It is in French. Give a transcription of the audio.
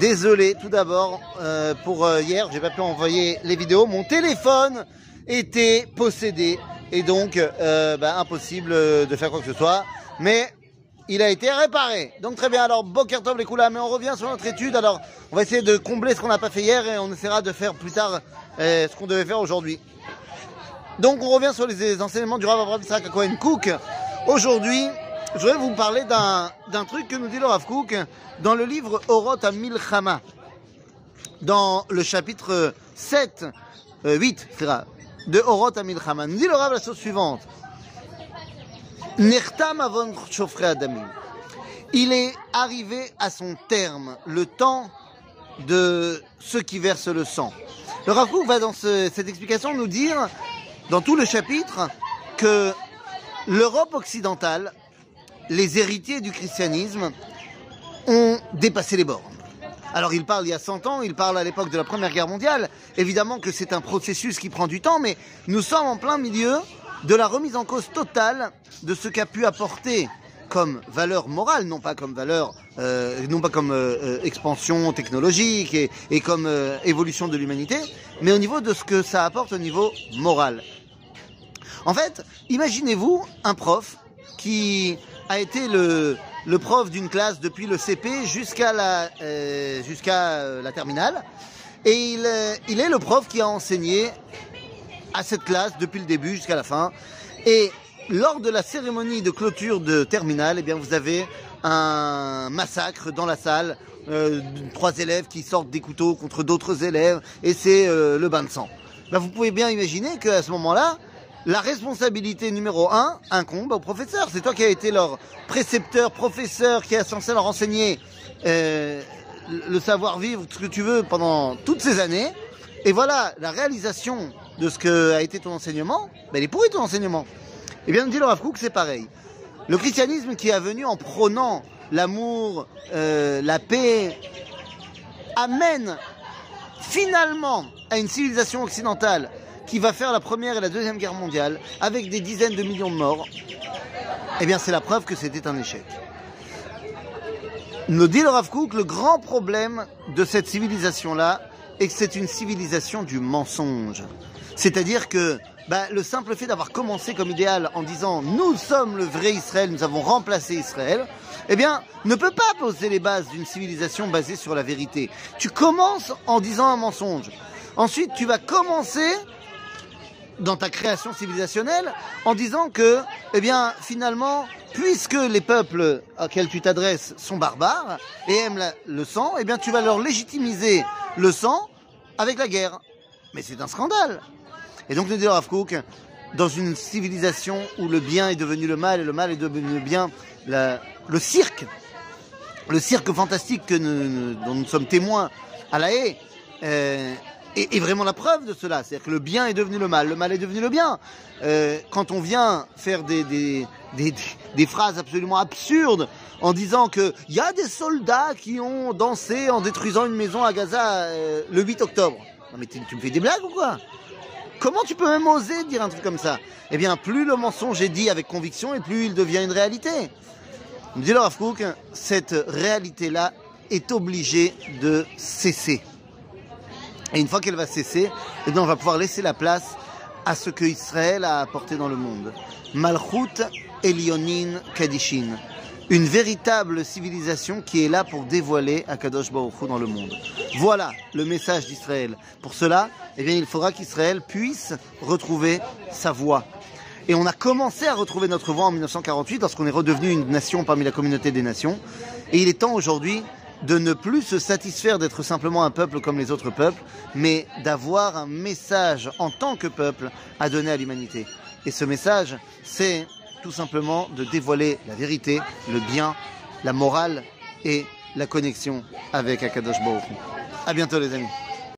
Désolé tout d'abord euh, pour euh, hier, j'ai pas pu envoyer les vidéos. Mon téléphone était possédé et donc euh, bah, impossible de faire quoi que ce soit. Mais il a été réparé. Donc très bien. Alors Bokertov les coula, mais on revient sur notre étude. Alors on va essayer de combler ce qu'on n'a pas fait hier et on essaiera de faire plus tard ce qu'on devait faire aujourd'hui. Donc on revient sur les enseignements du Rav Abraham Cohen Cook. Aujourd'hui, je voudrais vous parler d'un truc que nous dit le Rav dans le livre Oroth à Milchama. Dans le chapitre 7, 8, euh, de Oroth à Milchama. Nous dit le Rav la chose suivante. Nertam avon adamim. Il est arrivé à son terme le temps de ceux qui versent le sang. Le Rav va dans cette explication nous dire dans tout le chapitre que l'Europe occidentale, les héritiers du christianisme, ont dépassé les bornes. Alors il parle il y a 100 ans, il parle à l'époque de la Première Guerre mondiale. Évidemment que c'est un processus qui prend du temps, mais nous sommes en plein milieu de la remise en cause totale de ce qu'a pu apporter comme valeur morale, non pas comme valeur, euh, non pas comme euh, euh, expansion technologique et, et comme évolution de l'humanité, mais au niveau de ce que ça apporte au niveau moral. En fait, imaginez-vous un prof qui a été le, le prof d'une classe depuis le CP jusqu'à la, euh, jusqu'à euh, la terminale. Et il, euh, il est le prof qui a enseigné à cette classe depuis le début jusqu'à la fin. Et lors de la cérémonie de clôture de terminale, eh bien, vous avez un massacre dans la salle. Euh, trois élèves qui sortent des couteaux contre d'autres élèves et c'est le bain de sang. Ben, vous pouvez bien imaginer qu'à ce moment-là, la responsabilité numéro un incombe au professeur. C'est toi qui as été leur précepteur, professeur, qui est censé leur enseigner euh, le savoir-vivre, ce que tu veux, pendant toutes ces années. Et voilà, la réalisation de ce que a été ton enseignement, ben, il est pourri ton enseignement. Et bien, dit le Rav c'est pareil. Le christianisme qui est venu en prônant l'amour, euh, la paix, amène finalement à une civilisation occidentale qui va faire la première et la deuxième guerre mondiale avec des dizaines de millions de morts, eh bien c'est la preuve que c'était un échec. Nous dit le Rav Kook, le grand problème de cette civilisation-là est que c'est une civilisation du mensonge. C'est-à-dire que bah, le simple fait d'avoir commencé comme idéal en disant nous sommes le vrai Israël, nous avons remplacé Israël, eh bien, ne peut pas poser les bases d'une civilisation basée sur la vérité. Tu commences en disant un mensonge. Ensuite, tu vas commencer dans ta création civilisationnelle en disant que, eh bien, finalement, puisque les peuples auxquels tu t'adresses sont barbares et aiment le sang, eh bien, tu vas leur légitimiser le sang avec la guerre. Mais c'est un scandale. Et donc, nous dit Rav dans une civilisation où le bien est devenu le mal et le mal est devenu le bien, le cirque, le cirque fantastique que nous, dont nous sommes témoins à la haie, euh, et, vraiment la preuve de cela. C'est-à-dire que le bien est devenu le mal, le mal est devenu le bien. Euh, quand on vient faire des, phrases absolument absurdes en disant qu'il y a des soldats qui ont dansé en détruisant une maison à Gaza euh, le 8 octobre. Mais tu me fais des blagues ou quoi? Comment tu peux même oser dire un truc comme ça? Eh bien, plus le mensonge est dit avec conviction et plus il devient une réalité. Me dit le cette réalité-là est obligée de cesser. Et une fois qu'elle va cesser, eh bien, on va pouvoir laisser la place à ce que Israël a apporté dans le monde. Malchut Elionin Kadishin. Une véritable civilisation qui est là pour dévoiler Akadosh Baruch Hu dans le monde. Voilà le message d'Israël. Pour cela, eh bien, il faudra qu'Israël puisse retrouver sa voix. Et on a commencé à retrouver notre voix en 1948 lorsqu'on est redevenu une nation parmi la communauté des nations. Et il est temps aujourd'hui de ne plus se satisfaire d'être simplement un peuple comme les autres peuples, mais d'avoir un message en tant que peuple à donner à l'humanité. Et ce message, c'est tout simplement de dévoiler la vérité, le bien, la morale et la connexion avec Akadosh Baruch. À bientôt les amis.